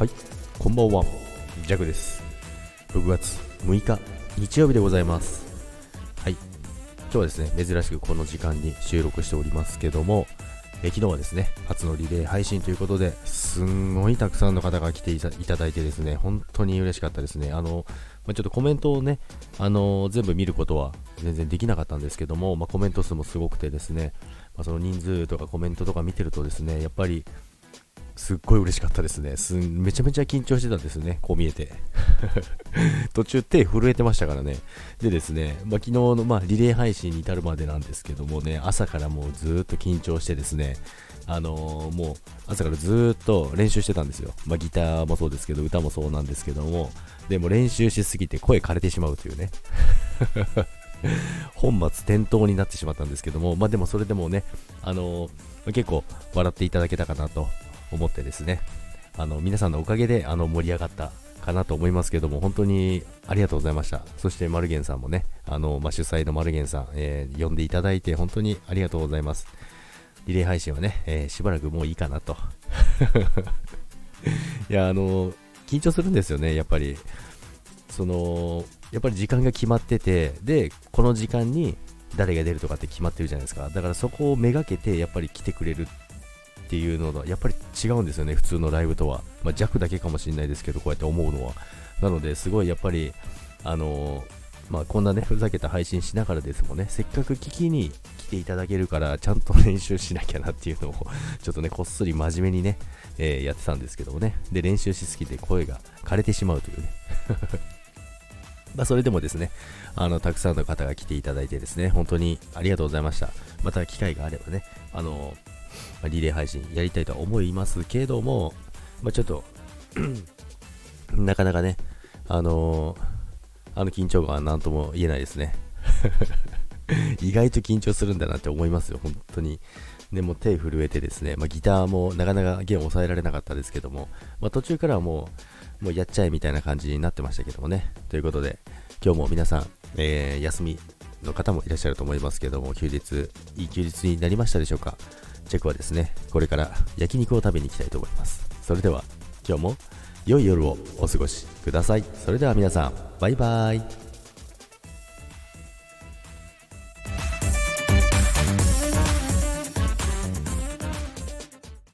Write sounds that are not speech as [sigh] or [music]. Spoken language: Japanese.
はいこんばんは。ジャグです。6月6日日曜日でございます。はい今日はですね珍しくこの時間に収録しておりますけどもえ昨日はですね初のリレー配信ということですんごいたくさんの方が来ていただいてですね本当に嬉しかったですね。あのまちょっとコメントをね、あの全部見ることは全然できなかったんですけども、まあ、コメント数もすごくてですね、まあ、その人数とかコメントとか見てるとですね、やっぱりすっごい嬉しかったですね。すめちゃめちゃ緊張してたんですね、こう見えて。[laughs] 途中手震えてましたからね。でですね、まあ、昨日の、まあ、リレー配信に至るまでなんですけどもね、朝からもうずっと緊張してですね、あのー、もう朝からずっと練習してたんですよ。まあ、ギターもそうですけど、歌もそうなんですけども、でも練習しすぎて声枯れてしまうというね。[laughs] 本末転倒になってしまったんですけども、まあでもそれでもね、あのー、結構笑っていただけたかなと思ってですね、あの、皆さんのおかげで、あの、盛り上がったかなと思いますけども、本当にありがとうございました。そして、マルゲンさんもね、あの、まあ、主催のマルゲンさん、えー、呼んでいただいて、本当にありがとうございます。リレー配信はね、えー、しばらくもういいかなと。[laughs] いや、あの、緊張するんですよね、やっぱり。その、やっぱり時間が決まってて、で、この時間に誰が出るとかって決まってるじゃないですか。だからそこをめがけて、やっぱり来てくれるっていうのはやっぱり違うんですよね、普通のライブとは。まあ、弱だけかもしれないですけど、こうやって思うのは。なので、すごいやっぱり、あの、まあ、こんなね、ふざけた配信しながらですもんね、せっかく聞きに来ていただけるから、ちゃんと練習しなきゃなっていうのを [laughs] ちょっとね、こっそり真面目にね、えー、やってたんですけどもね、で、練習しすぎて声が枯れてしまうというね。[laughs] まあ、それでもですね、あの、たくさんの方が来ていただいてですね、本当にありがとうございました。また機会があればね、あのーまあ、リレー配信やりたいとは思いますけども、まあ、ちょっとなかなかね、あのー、あの緊張感は何とも言えないですね。[laughs] 意外と緊張するんだなって思いますよ、本当に。でも手震えてですね、まあ、ギターもなかなか弦を抑えられなかったですけども、まあ、途中からはもう、もうやっちゃえみたいな感じになってましたけどもね。ということで、今日も皆さん、えー、休みの方もいらっしゃると思いますけども、休日、いい休日になりましたでしょうか？チェックはですね、これから焼肉を食べに行きたいと思います。それでは、今日も良い夜をお過ごしください。それでは皆さん、バイバイ。